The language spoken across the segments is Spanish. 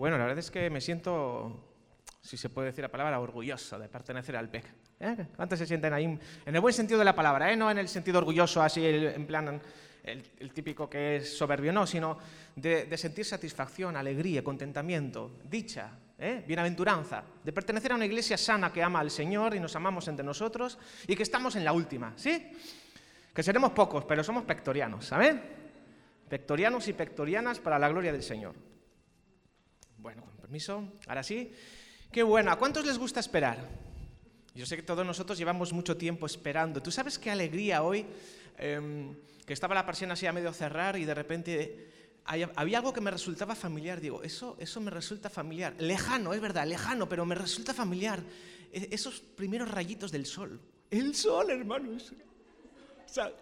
Bueno, la verdad es que me siento, si se puede decir la palabra, orgulloso de pertenecer al PEC. ¿Eh? ¿Cuántos se sienten ahí? En el buen sentido de la palabra, ¿eh? no en el sentido orgulloso, así en plan el, típico que es soberbio, no, sino de, sentir satisfacción, alegría, contentamiento, dicha, ¿eh? bienaventuranza, de pertenecer a una iglesia sana que ama al Señor y nos amamos entre nosotros y que estamos en la última, ¿sí? Que seremos pocos, pero somos pectorianos, ¿saben? Pectorianos y pectorianas para la gloria del Señor. Bueno, con permiso, ahora sí. Qué bueno, ¿a cuántos les gusta esperar? Yo sé que todos nosotros llevamos mucho tiempo esperando. ¿Tú sabes qué alegría hoy? Em, que estaba la persiana así a medio cerrar y de repente había algo que me resultaba familiar. Digo, eso, eso me resulta familiar. Lejano, es verdad, lejano, pero me resulta familiar. E, esos primeros rayitos del sol. El sol, hermanos.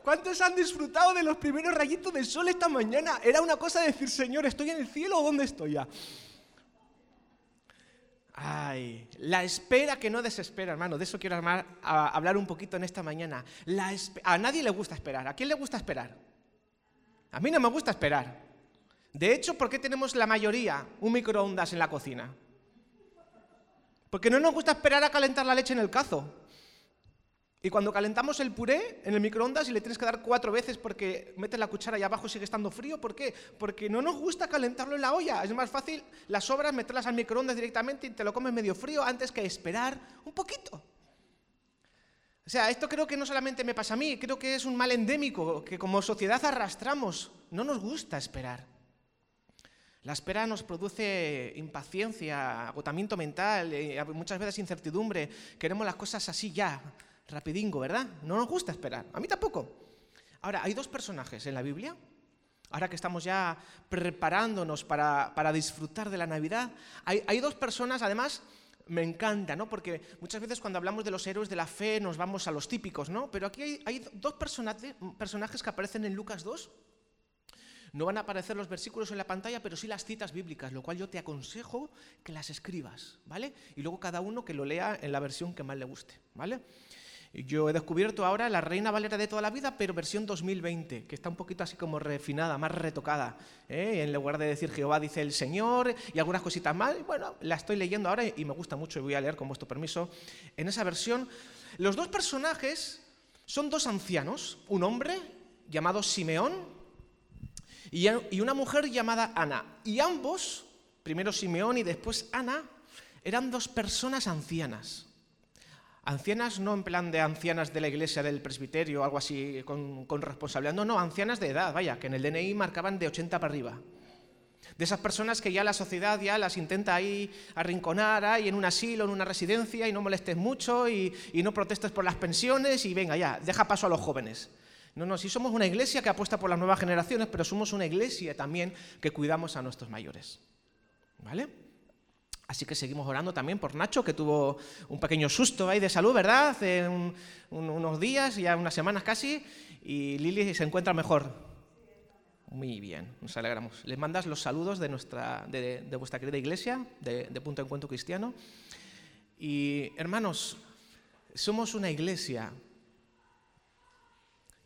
¿cuántos han disfrutado de los primeros rayitos del sol esta mañana? Era una cosa de decir, Señor, ¿estoy en el cielo o dónde estoy ya? Ay, la espera que no desespera, hermano. De eso quiero hablar un poquito en esta mañana. a nadie le gusta esperar. ¿A quién le gusta esperar? A mí no me gusta esperar. De hecho, ¿por qué tenemos la mayoría un microondas en la cocina? Porque no nos gusta esperar a calentar la leche en el cazo. Y cuando calentamos el puré en el microondas y le tienes que dar cuatro veces porque metes la cuchara y abajo sigue estando frío, ¿por qué? Porque no nos gusta calentarlo en la olla. Es más fácil las sobras meterlas al microondas directamente y te lo comes medio frío antes que esperar un poquito. O sea, esto creo que no solamente me pasa a mí, creo que es un mal endémico que como sociedad arrastramos. No nos gusta esperar. La espera nos produce impaciencia, agotamiento mental, eh, muchas veces incertidumbre. Queremos las cosas así ya rapidingo, ¿verdad? No nos gusta esperar. A mí tampoco. Ahora, hay dos personajes en la Biblia. Ahora que estamos ya preparándonos para, disfrutar de la Navidad, hay, dos personas, además, me encanta, ¿no? Porque muchas veces cuando hablamos de los héroes de la fe nos vamos a los típicos, ¿no? Pero aquí hay, hay dos personajes, personajes que aparecen en Lucas 2. No van a aparecer los versículos en la pantalla, pero sí las citas bíblicas, lo cual yo te aconsejo que las escribas, ¿vale? Y luego cada uno que lo lea en la versión que más le guste, ¿vale? Yo he descubierto ahora la Reina Valera de toda la vida, pero versión 2020, que está un poquito así como refinada, más retocada. ¿eh? En lugar de decir Jehová dice el Señor y algunas cositas más, bueno, la estoy leyendo ahora y me gusta mucho y voy a leer con vuestro permiso. En esa versión, los dos personajes son dos ancianos, un hombre llamado Simeón y una mujer llamada Ana. Y ambos, primero Simeón y después Ana, eran dos personas ancianas. Ancianas no en plan de ancianas de la iglesia del presbiterio algo así con, responsabilidad, no, no, ancianas de edad, vaya, que en el DNI marcaban de 80 para arriba. De esas personas que ya la sociedad ya las intenta ahí arrinconar ahí en un asilo, en una residencia y no molestes mucho y, y no protestes por las pensiones y venga ya, deja paso a los jóvenes. No, no, sí somos una iglesia que apuesta por las nuevas generaciones, pero somos una iglesia también que cuidamos a nuestros mayores. ¿Vale? Así que seguimos orando también por Nacho, que tuvo un pequeño susto ahí de salud, ¿verdad? Hace unos días, ya unas semanas casi, y Lili se encuentra mejor. Muy bien, nos alegramos. Les mandas los saludos de, nuestra, de, vuestra querida iglesia, de, de Punto de Encuentro Cristiano. Y hermanos, somos una iglesia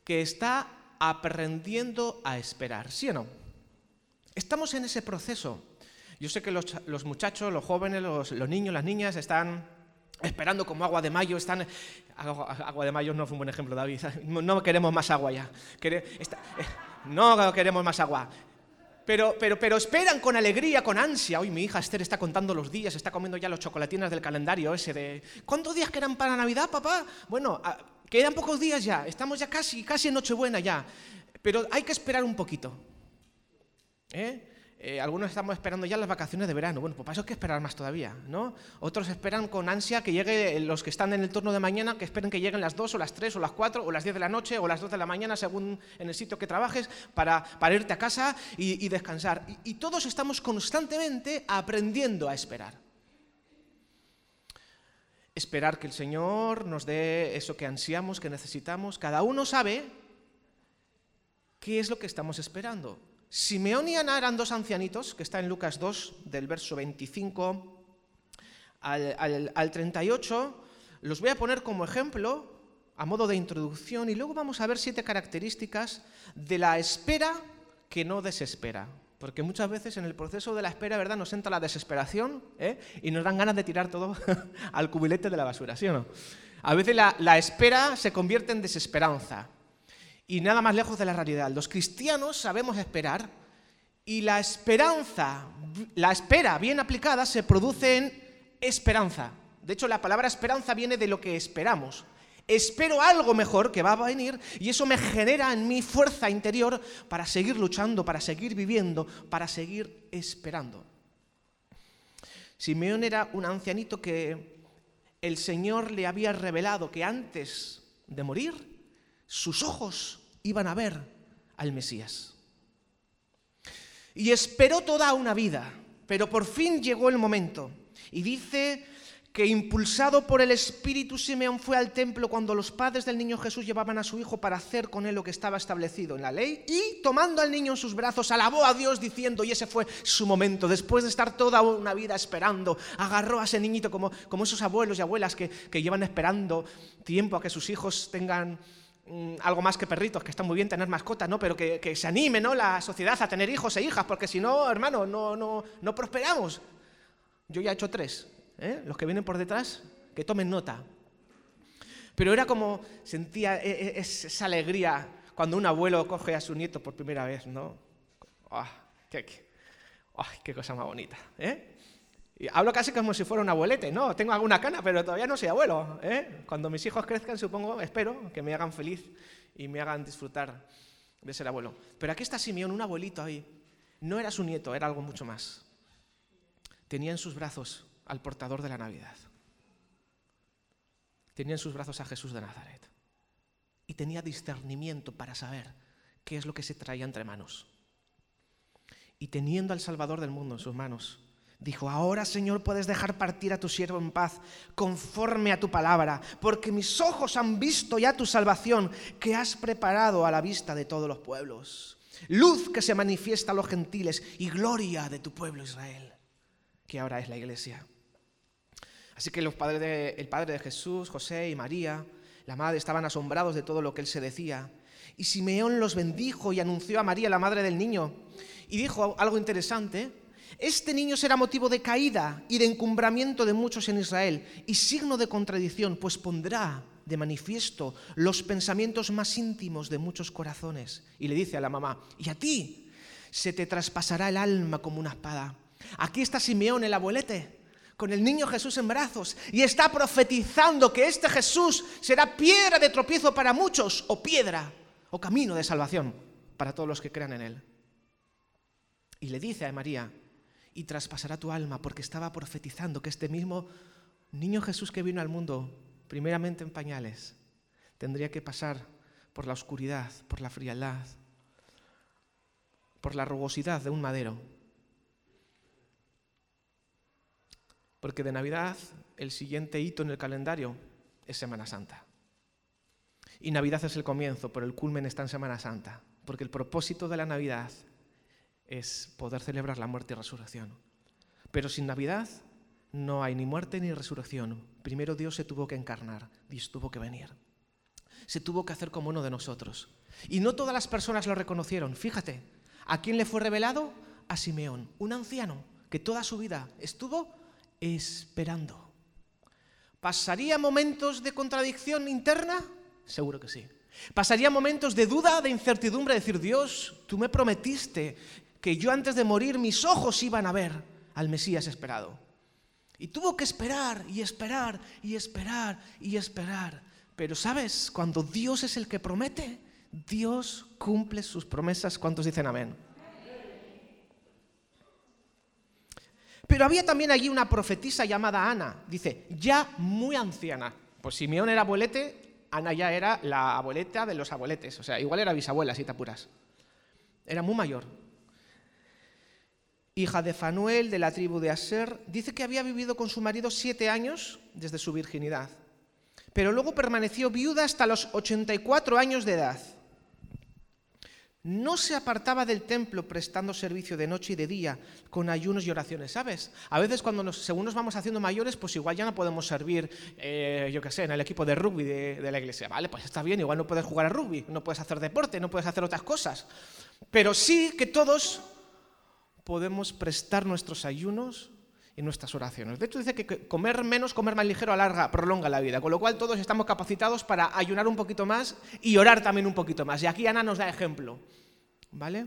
que está aprendiendo a esperar, ¿sí o no? Estamos en ese proceso. Yo sé que los, muchachos, los jóvenes, los, niños, las niñas están esperando como agua de mayo, están... Agua, de mayo no fue un buen ejemplo, David. No queremos más agua ya. Eh, no queremos más agua. Pero, pero, pero esperan con alegría, con ansia. Hoy mi hija Esther está contando los días, está comiendo ya los chocolatinas del calendario ese de... ¿Cuántos días quedan para Navidad, papá? Bueno, ah, quedan pocos días ya, estamos ya casi, casi en Nochebuena ya. Pero hay que esperar un poquito. ¿Eh? Eh, algunos estamos esperando ya las vacaciones de verano. Bueno, pues para eso hay que esperar más todavía, ¿no? Otros esperan con ansia que llegue los que están en el turno de mañana, que esperen que lleguen las 2 o las 3 o las 4 o las 10 de la noche o las 2 de la mañana, según en el sitio que trabajes, para, para irte a casa y, descansar. y todos estamos constantemente aprendiendo a esperar. Esperar que el Señor nos dé eso que ansiamos, que necesitamos. Cada uno sabe qué es lo que estamos esperando. Simeón y Ana eran dos ancianitos, que está en Lucas 2, del verso 25 al, 38. Los voy a poner como ejemplo, a modo de introducción, y luego vamos a ver siete características de la espera que no desespera. Porque muchas veces en el proceso de la espera, ¿verdad?, nos entra la desesperación ¿eh? y nos dan ganas de tirar todo al cubilete de la basura, ¿sí o no? A veces la espera se convierte en desesperanza. Y nada más lejos de la realidad. Los cristianos sabemos esperar y la esperanza, la espera bien aplicada se produce en esperanza. De hecho, la palabra esperanza viene de lo que esperamos. Espero algo mejor que va a venir y eso me genera en mi fuerza interior para seguir luchando, para seguir viviendo, para seguir esperando. Simeón era un ancianito que el Señor le había revelado que antes de morir sus ojos iban a ver al Mesías. Y esperó toda una vida, pero por fin llegó el momento. Y dice que impulsado por el Espíritu Simeón fue al templo cuando los padres del niño Jesús llevaban a su hijo para hacer con él lo que estaba establecido en la ley y tomando al niño en sus brazos alabó a Dios diciendo, y ese fue su momento, después de estar toda una vida esperando, agarró a ese niñito como, como esos abuelos y abuelas que, que llevan esperando tiempo a que sus hijos tengan mm, algo más que perritos, que está muy bien tener mascotas, ¿no? Pero que, que, se anime, ¿no? La sociedad a tener hijos e hijas, porque si no, hermano, no, no, no prosperamos. Yo ya he hecho tres. ¿eh? los que vienen por detrás, que tomen nota. Pero era como, sentía e, e, esa alegría cuando un abuelo coge a su nieto por primera vez, ¿no? ¡Ah, qué, qué, cosa más bonita! ¿eh? Hablo casi como si fuera un abuelete, ¿no? Tengo alguna cana, pero todavía no soy abuelo. ¿eh? Cuando mis hijos crezcan, supongo, espero que me hagan feliz y me hagan disfrutar de ser abuelo. Pero aquí está Simeón, un abuelito ahí. No era su nieto, era algo mucho más. Tenía en sus brazos al portador de la Navidad. Tenía en sus brazos a Jesús de Nazaret. Y tenía discernimiento para saber qué es lo que se traía entre manos. Y teniendo al Salvador del mundo en sus manos, dijo, ahora Señor puedes dejar partir a tu siervo en paz, conforme a tu palabra, porque mis ojos han visto ya tu salvación que has preparado a la vista de todos los pueblos. Luz que se manifiesta a los gentiles y gloria de tu pueblo Israel, que ahora es la iglesia. Así que los padres de, el padre de Jesús, José y María, la madre, estaban asombrados de todo lo que él se decía. Y Simeón los bendijo y anunció a María, la madre del niño, y dijo algo interesante. Este niño será motivo de caída y de encumbramiento de muchos en Israel y signo de contradicción, pues pondrá de manifiesto los pensamientos más íntimos de muchos corazones. Y le dice a la mamá, y a ti se te traspasará el alma como una espada. Aquí está Simeón, el abuelete, con el niño Jesús en brazos y está profetizando que este Jesús será piedra de tropiezo para muchos o piedra o camino de salvación para todos los que crean en él. Y le dice a María, y traspasará tu alma porque estaba profetizando que este mismo niño Jesús que vino al mundo, primeramente en pañales, tendría que pasar por la oscuridad, por la frialdad, por la rugosidad de un madero porque de Navidad el siguiente hito en el calendario es Semana Santa. Y Navidad es el comienzo, pero el culmen está en Semana Santa, porque el propósito de la Navidad es poder celebrar la muerte y resurrección. Pero sin Navidad no hay ni muerte ni resurrección. Primero Dios se tuvo que encarnar, Dios tuvo que venir. Se tuvo que hacer como uno de nosotros. Y no todas las personas lo reconocieron. Fíjate, ¿a quién le fue revelado? A Simeón, un anciano que toda su vida estuvo esperando. ¿Pasaría momentos de contradicción interna? Seguro que sí. ¿Pasaría momentos de duda, de incertidumbre, decir, Dios, tú me prometiste que yo antes de morir mis ojos iban a ver al Mesías esperado? Y tuvo que esperar y esperar y esperar y esperar. Pero sabes, cuando Dios es el que promete, Dios cumple sus promesas. ¿Cuántos dicen amén? Pero había también allí una profetisa llamada Ana, dice, ya muy anciana. Pues Simeón era abuelete, Ana ya era la abueleta de los abueletes, o sea, igual era bisabuela, si te apuras. Era muy mayor. Hija de Fanuel, de la tribu de Aser, dice que había vivido con su marido siete años desde su virginidad, pero luego permaneció viuda hasta los 84 años de edad no se apartaba del templo prestando servicio de noche y de día con ayunos y oraciones, ¿sabes? A veces cuando según nos vamos haciendo mayores, pues igual ya no podemos servir, eh, yo qué sé, en el equipo de rugby de, la iglesia, ¿vale? Pues está bien, igual no puedes jugar a rugby, no puedes hacer deporte, no puedes hacer otras cosas. Pero sí que todos podemos prestar nuestros ayunos y nuestras oraciones. De hecho, dice que comer menos, comer más ligero, alarga, prolonga la vida. Con lo cual todos estamos capacitados para ayunar un poquito más y orar también un poquito más. Y aquí Ana nos da ejemplo. ¿Vale?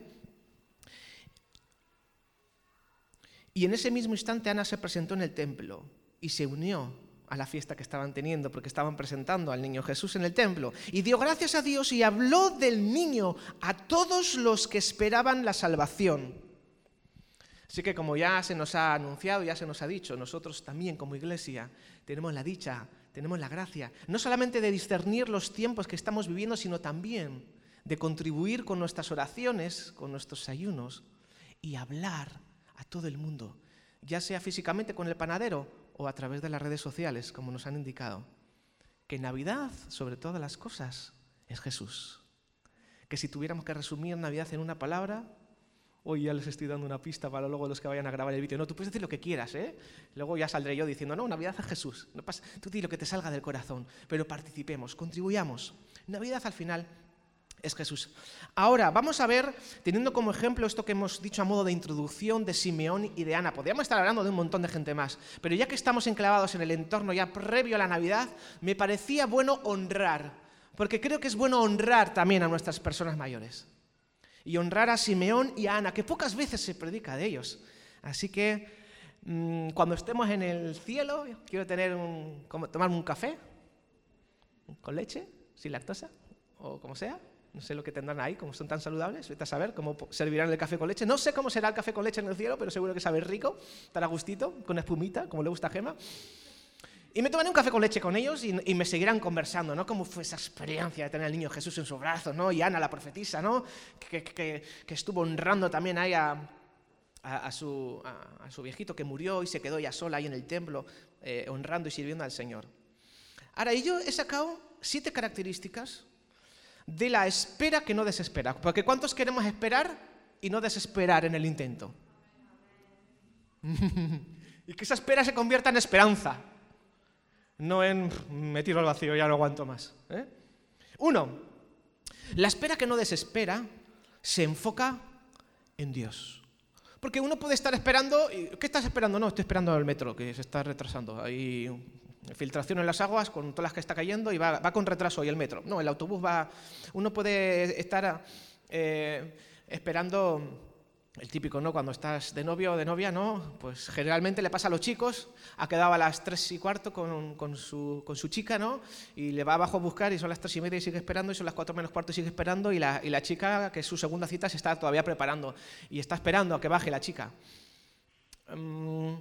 Y en ese mismo instante Ana se presentó en el templo y se unió a la fiesta que estaban teniendo, porque estaban presentando al niño Jesús en el templo. Y dio gracias a Dios y habló del niño a todos los que esperaban la salvación. Así que como ya se nos ha anunciado, ya se nos ha dicho, nosotros también como iglesia tenemos la dicha, tenemos la gracia, no solamente de discernir los tiempos que estamos viviendo, sino también de contribuir con nuestras oraciones, con nuestros ayunos y hablar a todo el mundo, ya sea físicamente con el panadero o a través de las redes sociales, como nos han indicado. Que Navidad, sobre todas las cosas, es Jesús. Que si tuviéramos que resumir Navidad en una palabra, hoy ya les estoy dando una pista para luego los que vayan a grabar el vídeo. No, tú puedes decir lo que quieras, ¿eh? Luego ya saldré yo diciendo, no, Navidad es Jesús. No pasa, tú di lo que te salga del corazón, pero participemos, contribuyamos. Navidad al final es Jesús. Ahora, vamos a ver, teniendo como ejemplo esto que hemos dicho a modo de introducción de Simeón y de Ana. Podríamos estar hablando de un montón de gente más, pero ya que estamos enclavados en el entorno ya previo a la Navidad, me parecía bueno honrar, porque creo que es bueno honrar también a nuestras personas mayores y honrar a Simeón y a Ana, que pocas veces se predica de ellos. Así que mm, cuando estemos en el cielo, quiero tener un, tomarme un café con leche, sin lactosa, o como sea. No sé lo que tendrán ahí, como son tan saludables. Vete a saber cómo servirán el café con leche. No sé cómo será el café con leche en el cielo, pero seguro que sabe rico, estará gustito, con espumita, como le gusta a Gema. Y me tomaré un café con leche con ellos y, me seguirán conversando, ¿no? Cómo fue esa experiencia de tener al niño Jesús en su brazo, ¿no? Y Ana, la profetisa, ¿no? Que, estuvo honrando también ahí a, su, viejito que murió y se quedó ya sola ahí en el templo, eh, honrando y sirviendo al Señor. Ahora, y yo he sacado siete características de la espera que no desespera. Porque ¿cuántos queremos esperar y no desesperar en el intento? y que esa espera se convierta en esperanza no en me tiro al vacío, ya no aguanto más. ¿eh? Uno, la espera que no desespera se enfoca en Dios. Porque uno puede estar esperando, ¿qué estás esperando? No, estoy esperando el metro, que se está retrasando. Hay filtración en las aguas con todas las que está cayendo y va, con retraso y el metro. No, el autobús va... Uno puede estar eh, esperando el típico, ¿no? Cuando estás de novio o de novia, ¿no? Pues generalmente le pasa a los chicos, ha quedado a las tres y cuarto con, su, con, su, chica, ¿no? Y le va abajo a buscar y son las tres y media y sigue esperando, y son las cuatro menos cuarto y sigue esperando, y la, y la chica, que su segunda cita, se está todavía preparando y está esperando a que baje la chica. Mm,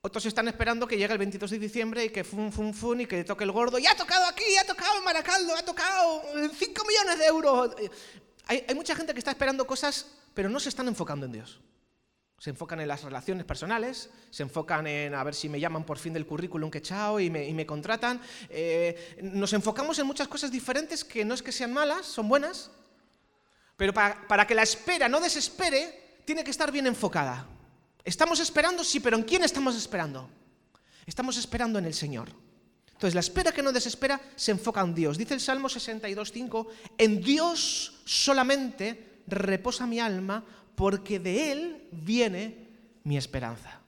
otros están esperando que llegue el 22 de diciembre y que fun, fun, fun, y que toque el gordo. ¡Ya ha tocado aquí! ¡Ya ha tocado en Maracaldo! ¡Ha tocado 5 millones de euros! Hay, hay mucha gente que está esperando cosas pero no se están enfocando en Dios. Se enfocan en las relaciones personales, se enfocan en a ver si me llaman por fin del currículum que chao y me, y me contratan. Eh, nos enfocamos en muchas cosas diferentes que no es que sean malas, son buenas, pero para, para que la espera no desespere, tiene que estar bien enfocada. Estamos esperando, sí, pero ¿en quién estamos esperando? Estamos esperando en el Señor. Entonces, la espera que no desespera se enfoca en Dios. Dice el Salmo 62.5, en Dios solamente reposa mi alma, porque de Él viene mi esperanza.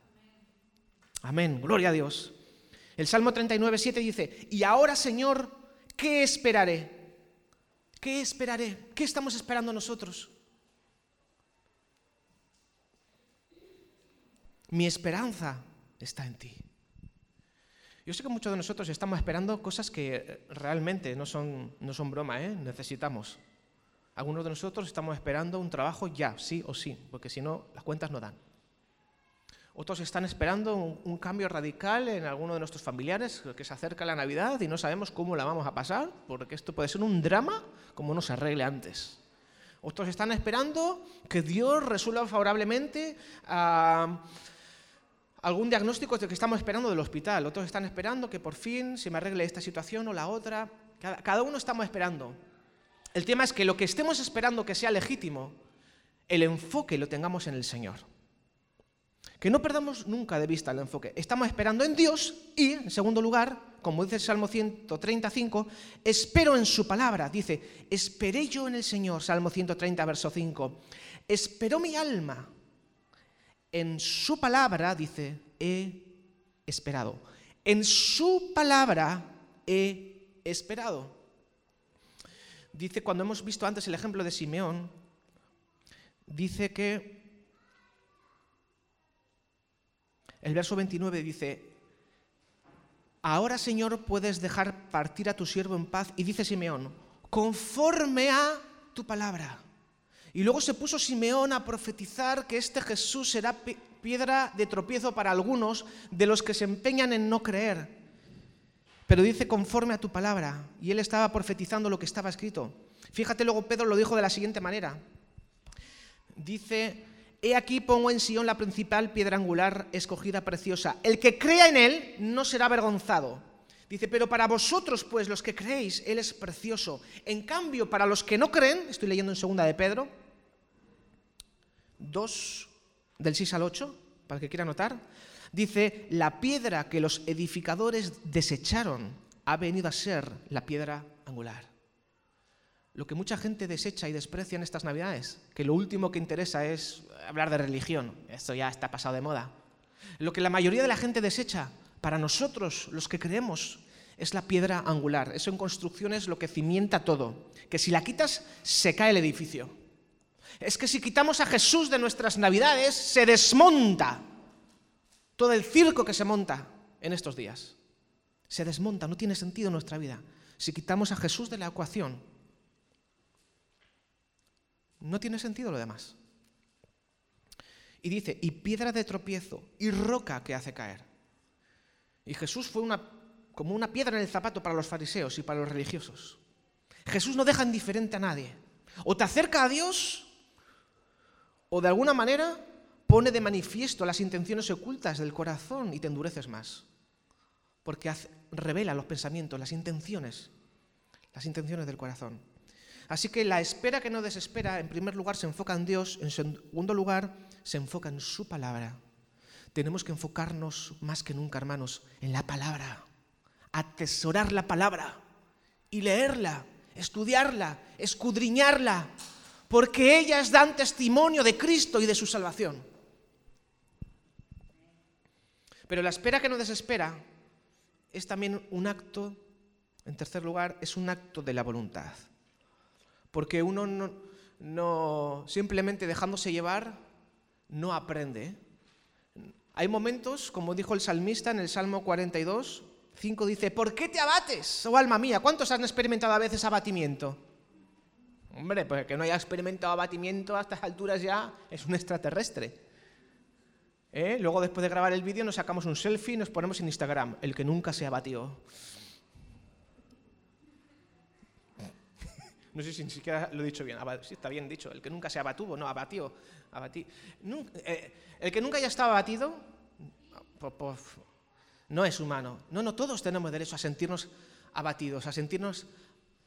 Amén, gloria a Dios. El Salmo 39, 7 dice, y ahora Señor, ¿qué esperaré? ¿Qué esperaré? ¿Qué estamos esperando nosotros? Mi esperanza está en ti. Yo sé que muchos de nosotros estamos esperando cosas que realmente no son, no son broma, ¿eh? necesitamos. Algunos de nosotros estamos esperando un trabajo ya, sí o sí, porque si no, las cuentas no dan. Otros están esperando un, cambio radical en alguno de nuestros familiares, que se acerca la Navidad y no sabemos cómo la vamos a pasar, porque esto puede ser un drama como no se arregle antes. Otros están esperando que Dios resuelva favorablemente algún diagnóstico que estamos esperando del hospital. Otros están esperando que por fin se me arregle esta situación o la otra. cada uno estamos esperando. El tema es que lo que estemos esperando que sea legítimo, el enfoque lo tengamos en el Señor. Que no perdamos nunca de vista el enfoque. Estamos esperando en Dios y, en segundo lugar, como dice el Salmo 135, espero en su palabra. Dice, esperé yo en el Señor, Salmo 130, verso 5. Esperó mi alma en su palabra, dice, he esperado. En su palabra he esperado. Dice, cuando hemos visto antes el ejemplo de Simeón, dice que el verso 29 dice, ahora Señor puedes dejar partir a tu siervo en paz. Y dice Simeón, conforme a tu palabra. Y luego se puso Simeón a profetizar que este Jesús será piedra de tropiezo para algunos de los que se empeñan en no creer. Pero dice conforme a tu palabra. Y él estaba profetizando lo que estaba escrito. Fíjate, luego Pedro lo dijo de la siguiente manera. Dice, he aquí pongo en Sion la principal piedra angular escogida preciosa. El que crea en él no será avergonzado. Dice, pero para vosotros, pues, los que creéis, Él es precioso. En cambio, para los que no creen, estoy leyendo en segunda de Pedro, 2, del 6 al 8, para el que quiera notar, dice, la piedra que los edificadores desecharon ha venido a ser la piedra angular. Lo que mucha gente desecha y desprecia en estas navidades, que lo último que interesa es hablar de religión, esto ya está pasado de moda. Lo que la mayoría de la gente desecha, para nosotros, los que creemos, es la piedra angular. Eso en construcción es lo que cimienta todo. Que si la quitas, se cae el edificio es que si quitamos a Jesús de nuestras navidades, se desmonta todo el circo que se monta en estos días. Se desmonta, no tiene sentido nuestra vida. Si quitamos a Jesús de la ecuación, no tiene sentido lo demás. Y dice, y piedra de tropiezo, y roca que hace caer. Y Jesús fue una, como una piedra en el zapato para los fariseos y para los religiosos. Jesús no deja indiferente a nadie. O te acerca a Dios o de alguna manera pone de manifiesto las intenciones ocultas del corazón y te endureces más. Porque revela los pensamientos, las intenciones, las intenciones del corazón. Así que la espera que no desespera, en primer lugar, se enfoca en Dios, en segundo lugar, se enfoca en su palabra. Tenemos que enfocarnos más que nunca, hermanos, en la palabra, atesorar la palabra y leerla, estudiarla, escudriñarla, porque ellas dan testimonio de Cristo y de su salvación. Pero la espera que no desespera es también un acto, en tercer lugar, es un acto de la voluntad. Porque uno no, simplemente dejándose llevar no aprende. Hay momentos, como dijo el salmista en el Salmo 42, 5 dice, ¿por qué te abates, oh alma mía? ¿Cuántos han experimentado a veces abatimiento? Hombre, pues que no haya experimentado abatimiento a estas alturas ya es un extraterrestre. ¿Eh? Luego, después de grabar el vídeo, nos sacamos un selfie y nos ponemos en Instagram. El que nunca se abatió. No sé si ni siquiera lo he dicho bien. Sí, está bien dicho. El que nunca se abatuvo, no, abatió. Eh, el que nunca haya estado abatido, no es humano. No, no, todos tenemos derecho a sentirnos abatidos, a sentirnos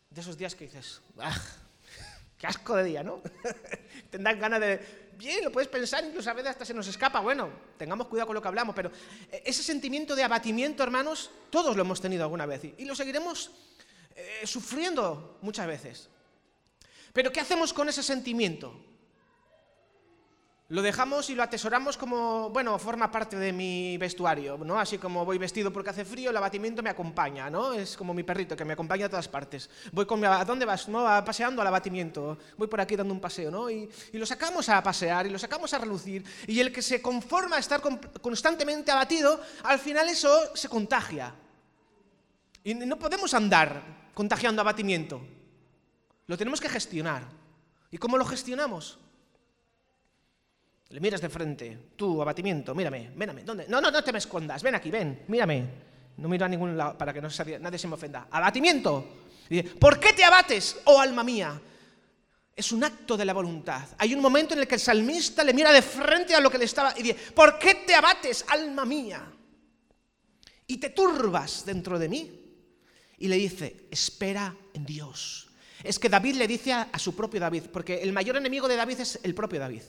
de esos días que dices, ah, Qué asco de día, ¿no? Tendrán ganas de... Bien, lo puedes pensar, incluso a veces hasta se nos escapa. Bueno, tengamos cuidado con lo que hablamos, pero eh, ese sentimiento de abatimiento, hermanos, todos lo hemos tenido alguna vez y lo seguiremos eh, sufriendo muchas veces. Pero ¿qué hacemos con ese sentimiento? Lo dejamos y lo atesoramos como, bueno, forma parte de mi vestuario, ¿no? Así como voy vestido porque hace frío, el abatimiento me acompaña, ¿no? Es como mi perrito que me acompaña a todas partes. Voy con ¿a dónde vas? No, paseando al abatimiento. Voy por aquí dando un paseo, ¿no? Y, y, lo sacamos a pasear y lo sacamos a relucir. Y el que se conforma a estar constantemente abatido, al final eso se contagia. Y no podemos andar contagiando abatimiento. Lo tenemos que gestionar. ¿Y cómo lo gestionamos? Le miras de frente, tú, abatimiento, mírame, véname, ¿dónde? No, no, no te me escondas, ven aquí, ven, mírame. No miro a ningún lado para que no nadie se me ofenda. Abatimiento. ¿Por qué te abates, oh alma mía? Es un acto de la voluntad. Hay un momento en el que el salmista le mira de frente a lo que le estaba y dice, ¿por qué te abates, alma mía? Y te turbas dentro de mí. Y le dice, espera en Dios. Es que David le dice a su propio David, porque el mayor enemigo de David es el propio David.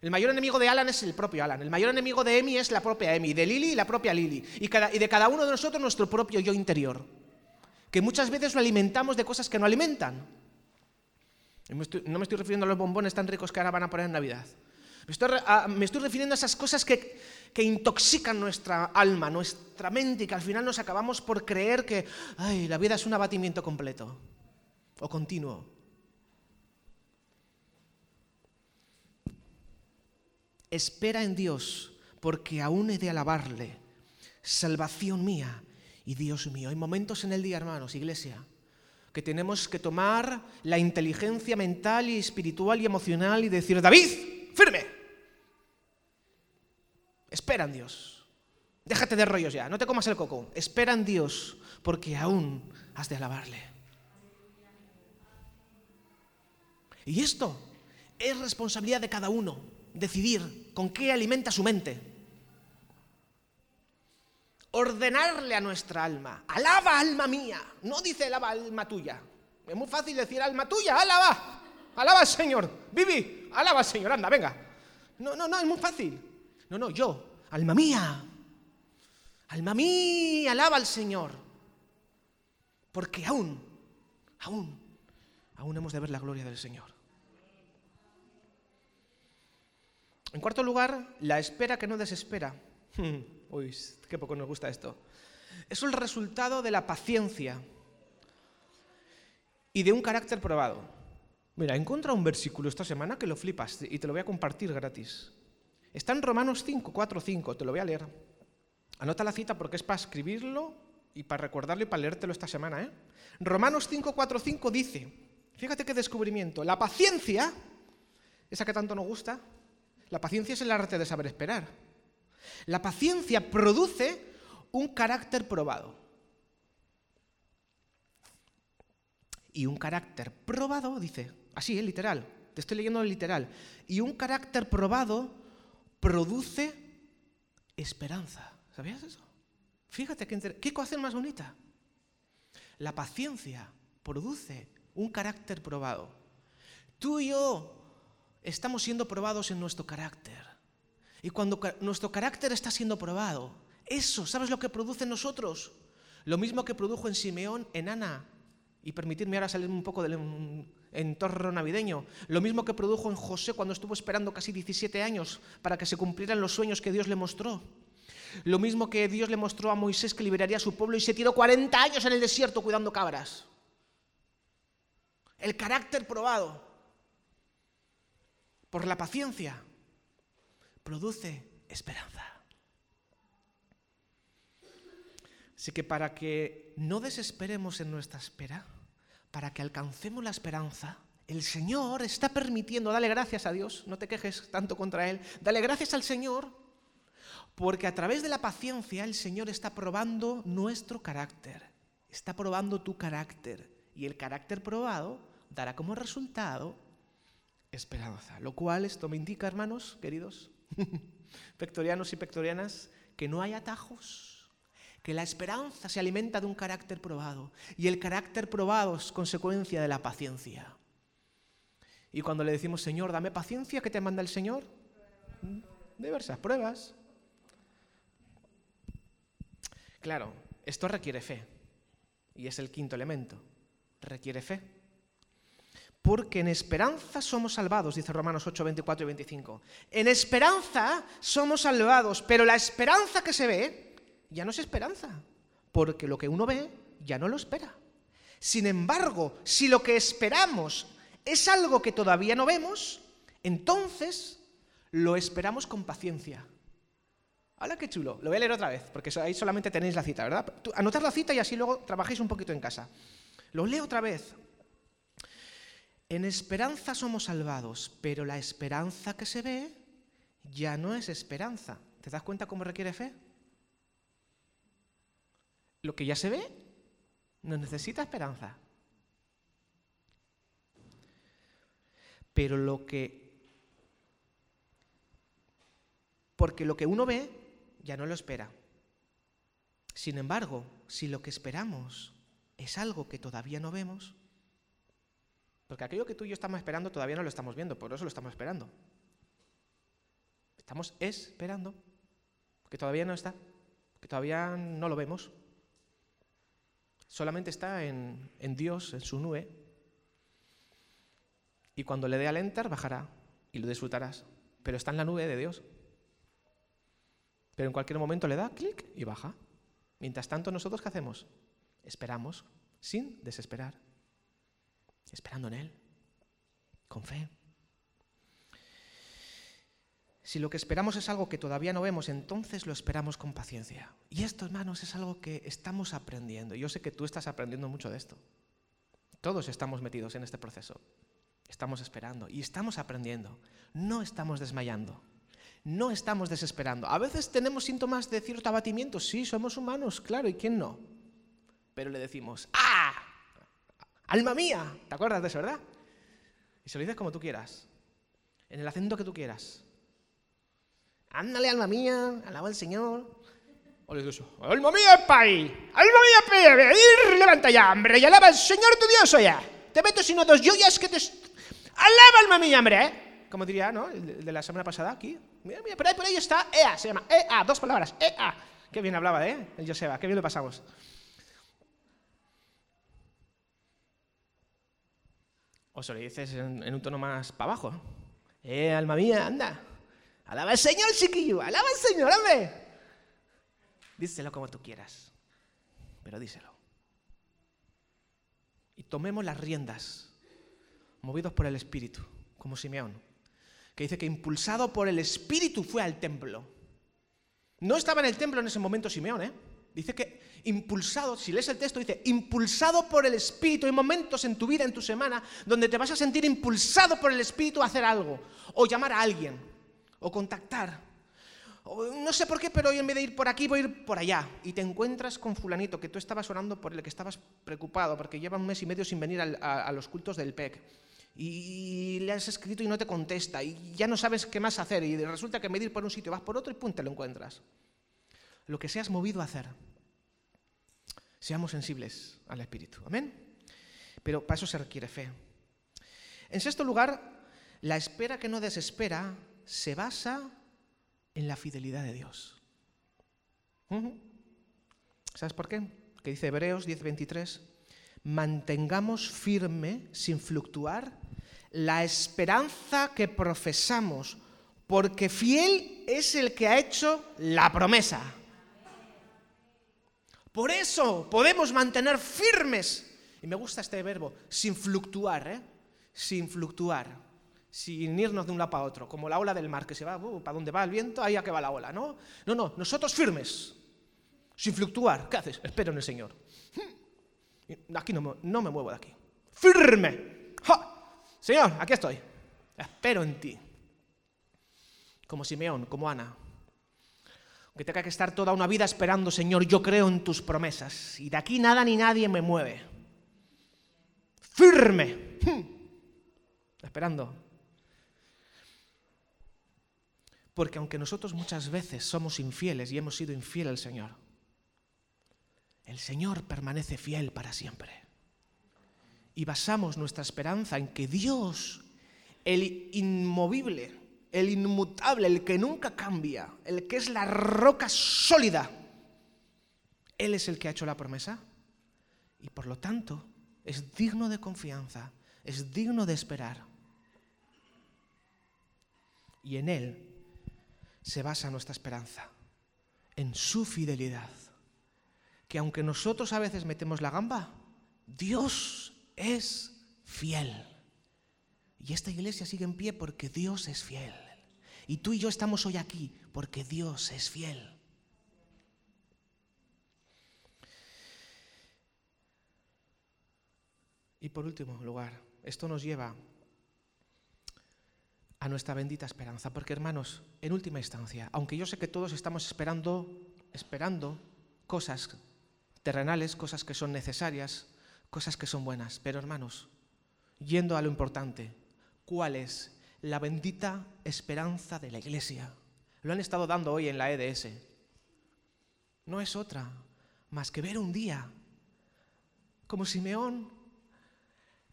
El mayor enemigo de Alan es el propio Alan. El mayor enemigo de Emi es la propia Emi, de Lili la propia Lili. Y, de cada uno de nosotros nuestro propio yo interior. Que muchas veces lo alimentamos de cosas que no alimentan. No me estoy refiriendo a los bombones tan ricos que ahora van a poner en Navidad. Me estoy, refiriendo a esas cosas que, que, intoxican nuestra alma, nuestra mente y que al final nos acabamos por creer que la vida es un abatimiento completo o continuo. Espera en Dios, porque aún he de alabarle, salvación mía y Dios mío. Hay momentos en el día, hermanos, iglesia, que tenemos que tomar la inteligencia mental y espiritual y emocional y decir, David, firme. Espera en Dios. Déjate de rollos ya, no te comas el coco. Espera en Dios, porque aún has de alabarle. Y esto es responsabilidad de cada uno, decidir con qué alimenta su mente ordenarle a nuestra alma, alaba alma mía, no dice alaba alma tuya. Es muy fácil decir alma tuya, alaba, alaba al Señor, vivi, alaba al Señor, anda, venga. No, no, no, es muy fácil. No, no, yo, alma mía, alma mía, alaba al Señor. Porque aún, aún, aún hemos de ver la gloria del Señor. En cuarto lugar, la espera que no desespera. Uy, qué poco nos gusta esto. Es el resultado de la paciencia y de un carácter probado. Mira, encuentra un versículo esta semana que lo flipas y te lo voy a compartir gratis. Está en Romanos 5, 4, 5, te lo voy a leer. Anota la cita porque es para escribirlo y para recordarlo y para leértelo esta semana. ¿eh? Romanos 5, 4, 5 dice, fíjate qué descubrimiento, la paciencia, esa que tanto nos gusta, la paciencia es el arte de saber esperar. La paciencia produce un carácter probado. Y un carácter probado, dice, así, es literal, te estoy leyendo literal, y un carácter probado produce esperanza. ¿Sabías eso? Fíjate qué, cosa más bonita. La paciencia produce un carácter probado. Tú y yo estamos siendo probados en nuestro carácter. Y cuando nuestro carácter está siendo probado, eso, ¿sabes lo que produce en nosotros? Lo mismo que produjo en Simeón, en Ana, y permitirme ahora salir un poco del entorno navideño, lo mismo que produjo en José cuando estuvo esperando casi 17 años para que se cumplieran los sueños que Dios le mostró. Lo mismo que Dios le mostró a Moisés que liberaría a su pueblo y se tiró 40 años en el desierto cuidando cabras. El carácter probado por la paciencia produce esperanza. Así que para que no desesperemos en nuestra espera, para que alcancemos la esperanza, el Señor está permitiendo, dale gracias a Dios, no te quejes tanto contra Él, dale gracias al Señor, porque a través de la paciencia el Señor está probando nuestro carácter, está probando tu carácter, y el carácter probado dará como resultado esperanza, lo cual esto me indica, hermanos queridos, pectorianos y pectorianas, que no hay atajos, que la esperanza se alimenta de un carácter probado y el carácter probado es consecuencia de la paciencia. Y cuando le decimos, Señor, dame paciencia, ¿qué te manda el Señor? Diversas pruebas. Claro, esto requiere fe. Y es el quinto elemento. Requiere fe porque en esperanza somos salvados, dice Romanos 8, 24 y 25. En esperanza somos salvados, pero la esperanza que se ve ya no es esperanza, porque lo que uno ve ya no lo espera. Sin embargo, si lo que esperamos es algo que todavía no vemos, entonces lo esperamos con paciencia. ¡Hala, qué chulo! Lo voy a leer otra vez, porque ahí solamente tenéis la cita, ¿verdad? Anotad la cita y así luego trabajéis un poquito en casa. Lo leo otra vez. En esperanza somos salvados, pero la esperanza que se ve ya no es esperanza. ¿Te das cuenta cómo requiere fe? Lo que ya se ve no necesita esperanza. Pero lo que... Porque lo que uno ve ya no lo espera. Sin embargo, si lo que esperamos es algo que todavía no vemos, porque aquello que tú y yo estamos esperando todavía no lo estamos viendo, por eso lo estamos esperando. Estamos esperando, que todavía no está, que todavía no lo vemos. Solamente está en, en Dios, en su nube. Y cuando le dé al enter, bajará y lo disfrutarás. pero está en la nube de Dios. Pero en cualquier momento le da clic y baja. Mientras tanto, ¿nosotros qué hacemos? Esperamos sin desesperar, esperando en Él, con fe. Si lo que esperamos es algo que todavía no vemos, entonces lo esperamos con paciencia. Y esto, hermanos, es algo que estamos aprendiendo. Yo sé que tú estás aprendiendo mucho de esto. Todos estamos metidos en este proceso. Estamos esperando y estamos aprendiendo. No estamos desmayando. No estamos desesperando. A veces tenemos síntomas de cierto abatimiento. Sí, somos humanos, claro, ¿y quién no? Pero le decimos, ¡ah! ¡Alma mía! ¿Te acuerdas de eso, verdad? Y se lo dices como tú quieras, en el acento que tú quieras. Ándale, alma mía, alaba al Señor. O le dices, alma mía, pay, alma mía, pay, levanta ya, hombre, y alaba al Señor tu Dios, ya. Te meto sino dos es que te... Alaba, alma mía, hombre, ¿eh? Como diría, ¿no? El de la semana pasada, aquí. Mira, mira, por ahí, por ahí está EA, se llama EA, dos palabras, EA. Qué bien hablaba, ¿eh? El Joseba, qué bien lo pasamos. O se lo dices en, un tono más para abajo. Eh, alma mía, anda. Alaba al Señor, chiquillo, alaba al Señor, hombre. Díselo como tú quieras, pero díselo. Y tomemos las riendas, movidos por el Espíritu, como Simeón, que dice que impulsado por el Espíritu fue al templo. No estaba en el templo en ese momento Simeón, ¿eh? Dice que impulsado, si lees el texto, dice, impulsado por el Espíritu. Hay momentos en tu vida, en tu semana, donde te vas a sentir impulsado por el Espíritu a hacer algo, o llamar a alguien, o contactar. no sé por qué, pero hoy en vez de ir por aquí voy a ir por allá. Y te encuentras con fulanito que tú estabas orando por el que estabas preocupado, porque lleva un mes y medio sin venir a, los cultos del PEC. Y le has escrito y no te contesta. Y ya no sabes qué más hacer. Y resulta que en vez de ir por un sitio vas por otro y pum, te lo encuentras. Lo que seas movido a hacer. Seamos sensibles al Espíritu. Amén. Pero para eso se requiere fe. En sexto lugar, la espera que no desespera se basa en la fidelidad de Dios. ¿Sabes por qué? Que dice Hebreos 10:23, mantengamos firme, sin fluctuar, la esperanza que profesamos, porque fiel es el que ha hecho la promesa. Por eso podemos mantener firmes, y me gusta este verbo, sin fluctuar, ¿eh? sin fluctuar sin irnos de un lado para otro, como la ola del mar que se va, uh, para donde va el viento, ahí a que va la ola, ¿no? No, no, nosotros firmes, sin fluctuar. ¿Qué haces? Espero en el Señor. Aquí no, no me muevo de aquí. Firme. Señor, aquí estoy. Espero en ti. Como Simeón, como Ana. Que tenga que estar toda una vida esperando, Señor, yo creo en tus promesas. Y de aquí nada ni nadie me mueve. Firme. Esperando Porque aunque nosotros muchas veces somos infieles y hemos sido infieles al Señor, el Señor permanece fiel para siempre. Y basamos nuestra esperanza en que Dios, el inmovible, el inmutable, el que nunca cambia, el que es la roca sólida, Él es el que ha hecho la promesa. Y por lo tanto, es digno de confianza, es digno de esperar. Y en Él se basa nuestra esperanza, en su fidelidad. Que aunque nosotros a veces metemos la gamba, Dios es fiel. Y esta iglesia sigue en pie porque Dios es fiel. Y tú y yo estamos hoy aquí porque Dios es fiel. Y por último lugar, esto nos lleva a nuestra bendita esperanza. Porque hermanos, en última instancia, aunque yo sé que todos estamos esperando, esperando cosas terrenales, cosas que son necesarias, cosas que son buenas, pero hermanos, yendo a lo importante, ¿cuál es la bendita esperanza de la iglesia? Lo han estado dando hoy en la EDS. No es otra más que ver un día, como Simeón,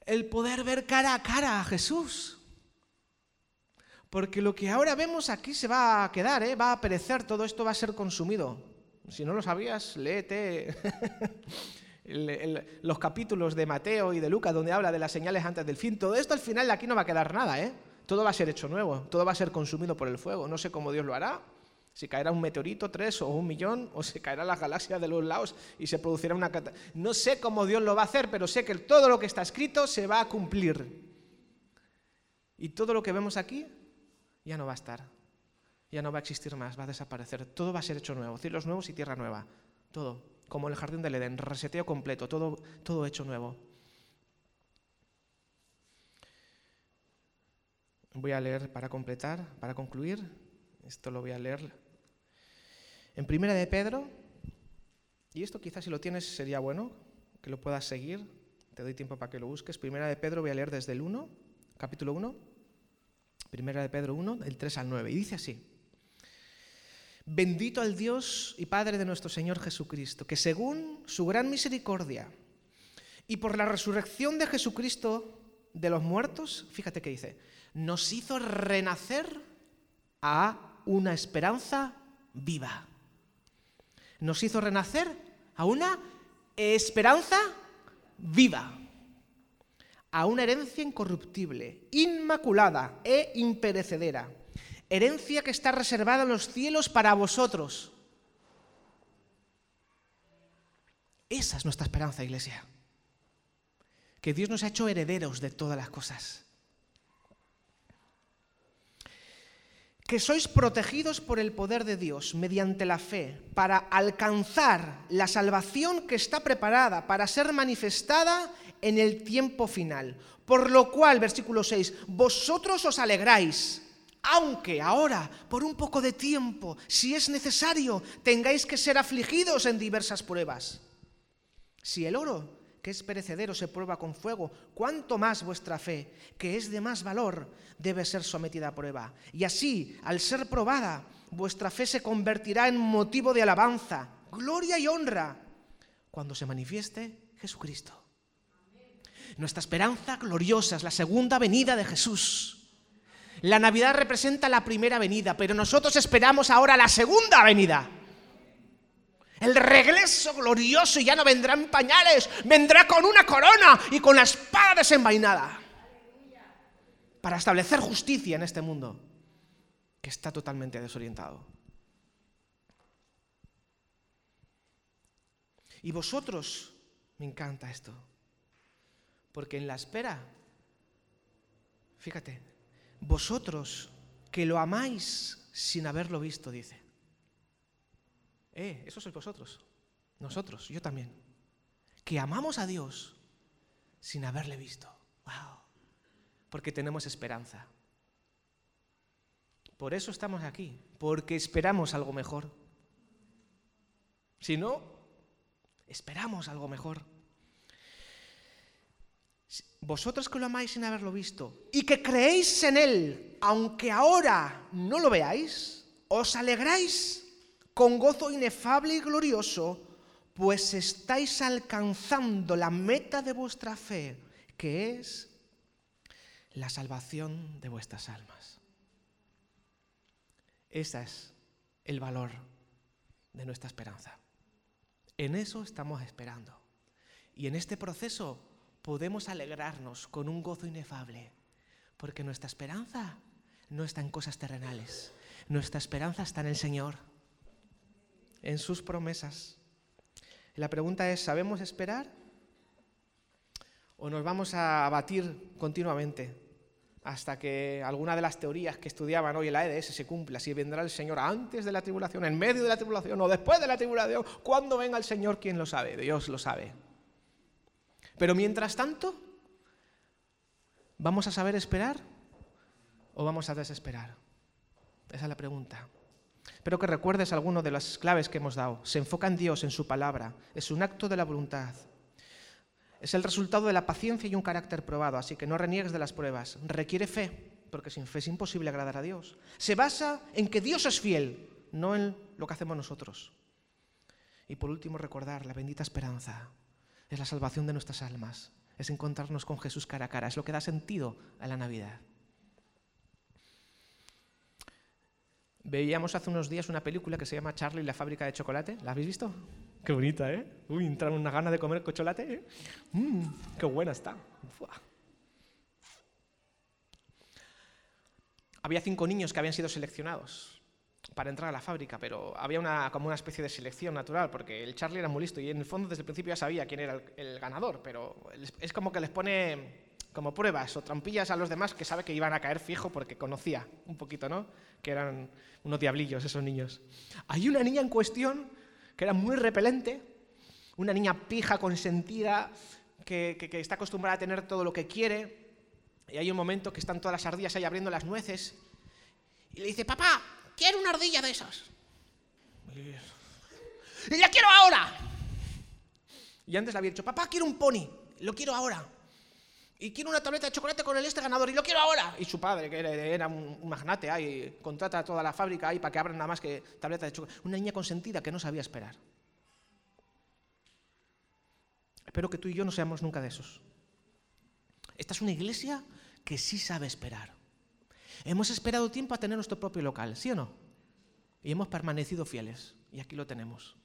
el poder ver cara a cara a Jesús porque lo que ahora vemos aquí se va a quedar, ¿eh? va a perecer, todo esto va a ser consumido. Si no lo sabías, léete los capítulos de Mateo y de Lucas donde habla de las señales antes del fin. Todo esto al final aquí no va a quedar nada, ¿eh? Todo va a ser hecho nuevo, todo va a ser consumido por el fuego. No sé cómo Dios lo hará, si caerá un meteorito, tres o un millón, o se caerá la galaxia de los lados y se producirá una catástrofe. No sé cómo Dios lo va a hacer, pero sé que todo lo que está escrito se va a cumplir. Y todo lo que vemos aquí ya no va a estar. Ya no va a existir más, va a desaparecer. Todo va a ser hecho nuevo, cielos nuevos y tierra nueva. Todo, como el jardín del Edén, reseteo completo, todo, todo hecho nuevo. Voy a leer para completar, para concluir. Esto lo voy a leer en Primera de Pedro, y esto quizás si lo tienes sería bueno que lo puedas seguir, te doy tiempo para que lo busques. Primera de Pedro voy a leer desde el 1, capítulo 1, Primera de Pedro 1, del 3 al 9, y dice así. Bendito al Dios y Padre de nuestro Señor Jesucristo, que según su gran misericordia y por la resurrección de Jesucristo de los muertos, fíjate que dice, nos hizo renacer a una esperanza viva. Nos hizo renacer a una esperanza viva, a una herencia incorruptible, inmaculada e imperecedera, herencia que está reservada en los cielos para vosotros. Esa es nuestra esperanza, iglesia. Que Dios nos ha hecho herederos de todas las cosas. que sois protegidos por el poder de Dios mediante la fe para alcanzar la salvación que está preparada para ser manifestada en el tiempo final. Por lo cual, versículo 6, vosotros os alegráis, aunque ahora, por un poco de tiempo, si es necesario, tengáis que ser afligidos en diversas pruebas. Si el oro que es perecedero se prueba con fuego, cuánto más vuestra fe, que es de más valor, debe ser sometida a prueba. Y así, al ser probada, vuestra fe se convertirá en motivo de alabanza, gloria y honra cuando se manifieste Jesucristo. Nuestra esperanza gloriosa es la segunda venida de Jesús. La Navidad representa la primera venida, pero nosotros esperamos ahora la segunda venida. El regreso glorioso y ya no vendrá en pañales, vendrá con una corona y con la espada desenvainada. Para establecer justicia en este mundo que está totalmente desorientado. Y vosotros, me encanta esto, porque en la espera, fíjate, vosotros que lo amáis sin haberlo visto, dice. Eh, eso sois vosotros. Nosotros, yo también. Que amamos a Dios sin haberle visto. ¡Wow! Porque tenemos esperanza. Por eso estamos aquí, porque esperamos algo mejor. Si no, esperamos algo mejor. Vosotros que lo amáis sin haberlo visto y que creéis en Él, aunque ahora no lo veáis, os alegráis con gozo inefable y glorioso, pues estáis alcanzando la meta de vuestra fe, que es la salvación de vuestras almas. Ese es el valor de nuestra esperanza. En eso estamos esperando. Y en este proceso podemos alegrarnos con un gozo inefable, porque nuestra esperanza no está en cosas terrenales, nuestra esperanza está en el Señor en sus promesas. La pregunta es, ¿sabemos esperar? ¿O nos vamos a abatir continuamente hasta que alguna de las teorías que estudiaban hoy en la EDS se cumpla? Si vendrá el Señor antes de la tribulación, en medio de la tribulación o después de la tribulación, ¿cuándo venga el Señor? ¿Quién lo sabe? Dios lo sabe. Pero mientras tanto, ¿vamos a saber esperar o vamos a desesperar? Esa es la pregunta. Espero que recuerdes alguno de las claves que hemos dado. Se enfoca en Dios, en su palabra. Es un acto de la voluntad. Es el resultado de la paciencia y un carácter probado, así que no reniegues de las pruebas. Requiere fe, porque sin fe es imposible agradar a Dios. Se basa en que Dios es fiel, no en lo que hacemos nosotros. Y por último, recordar la bendita esperanza. Es la salvación de nuestras almas. Es encontrarnos con Jesús cara a cara. Es lo que da sentido a la Navidad. Veíamos hace unos días una película que se llama Charlie y la fábrica de chocolate. ¿La habéis visto? Qué bonita, ¿eh? Uy, entraron una gana de comer chocolate, ¿eh? Mmm, qué buena está. había cinco niños que habían sido seleccionados para entrar a la fábrica, pero había una, como una especie de selección natural, porque el Charlie era muy listo y en el fondo desde el principio ya sabía quién era el, ganador, pero es como que les pone como pruebas o trampillas a los demás que sabe que iban a caer fijo porque conocía un poquito, ¿no? Que eran unos diablillos esos niños. Hay una niña en cuestión que era muy repelente, una niña pija, consentida, que, que, está acostumbrada a tener todo lo que quiere, y hay un momento que están todas las ardillas ahí abriendo las nueces, y le dice, papá, quiero una ardilla de esas. Y la quiero ahora. Y antes le había dicho, papá, quiero un pony, lo quiero ahora. Y quiero una tableta de chocolate con el este ganador y lo quiero ahora. Y su padre, que era un magnate, ahí, contrata a toda la fábrica ahí para que abran nada más que tableta de chocolate. Una niña consentida que no sabía esperar. Espero que tú y yo no seamos nunca de esos. Esta es una iglesia que sí sabe esperar. Hemos esperado tiempo a tener nuestro propio local, ¿sí o no? Y hemos permanecido fieles. Y aquí lo tenemos.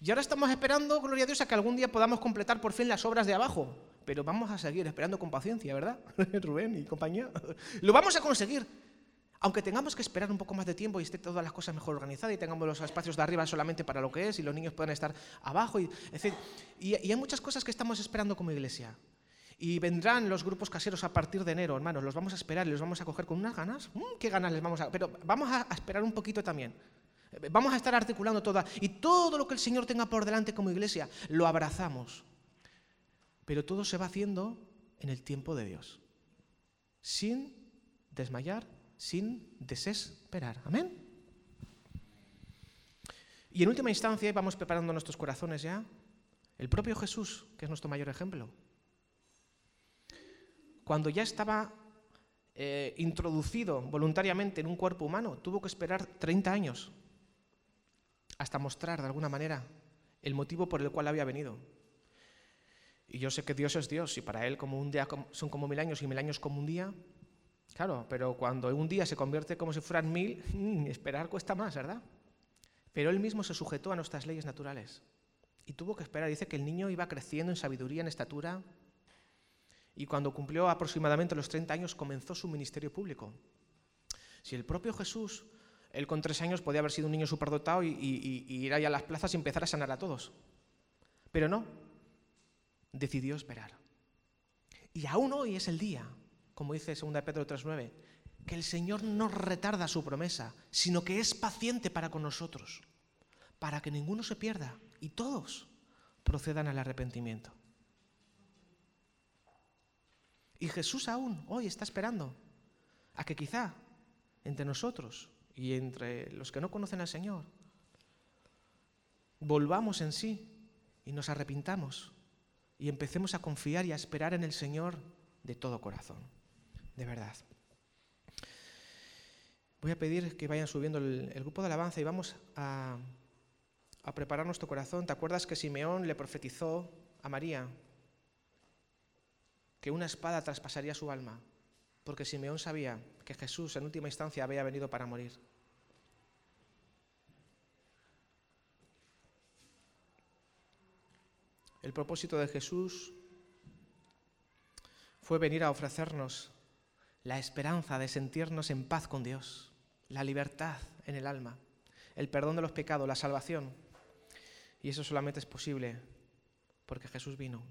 Y ahora estamos esperando, gloria a Dios, a que algún día podamos completar por fin las obras de abajo. Pero vamos a seguir esperando con paciencia, ¿verdad? Rubén y compañía. Lo vamos a conseguir. Aunque tengamos que esperar un poco más de tiempo y esté todas las cosas mejor organizadas y tengamos los espacios de arriba solamente para lo que es y los niños puedan estar abajo. Y, y hay muchas cosas que estamos esperando como iglesia. Y vendrán los grupos caseros a partir de enero, hermanos. Los vamos a esperar y los vamos a coger con unas ganas. Mm, ¿Qué ganas les vamos a.? Pero vamos a esperar un poquito también. Vamos a estar articulando toda. Y todo lo que el Señor tenga por delante como iglesia, lo abrazamos. Pero todo se va haciendo en el tiempo de Dios. Sin desmayar, sin desesperar. Amén. Y en última instancia, vamos preparando nuestros corazones ya. El propio Jesús, que es nuestro mayor ejemplo cuando ya estaba eh, introducido voluntariamente en un cuerpo humano, tuvo que esperar 30 años hasta mostrar de alguna manera el motivo por el cual había venido. Y yo sé que Dios es Dios y para Él como un día son como mil años y mil años como un día. Claro, pero cuando un día se convierte como si fueran mil, mm, esperar cuesta más, ¿verdad? Pero Él mismo se sujetó a nuestras leyes naturales y tuvo que esperar. Dice que el niño iba creciendo en sabiduría, en estatura, y cuando cumplió aproximadamente los 30 años comenzó su ministerio público. Si el propio Jesús, él con tres años podía haber sido un niño superdotado y, ir ahí a las plazas y empezar a sanar a todos. Pero no, decidió esperar. Y aún hoy es el día, como dice 2 Pedro 3.9, que el Señor no retarda su promesa, sino que es paciente para con nosotros, para que ninguno se pierda y todos procedan al arrepentimiento. Y Jesús aún hoy está esperando a que quizá entre nosotros y entre los que no conocen al Señor volvamos en sí y nos arrepintamos y empecemos a confiar y a esperar en el Señor de todo corazón, de verdad. Voy a pedir que vayan subiendo el, grupo de alabanza y vamos a, a preparar nuestro corazón. ¿Te acuerdas que Simeón le profetizó a María que una espada traspasaría su alma, porque Simeón sabía que Jesús en última instancia había venido para morir. El propósito de Jesús fue venir a ofrecernos la esperanza de sentirnos en paz con Dios, la libertad en el alma, el perdón de los pecados, la salvación. Y eso solamente es posible porque Jesús vino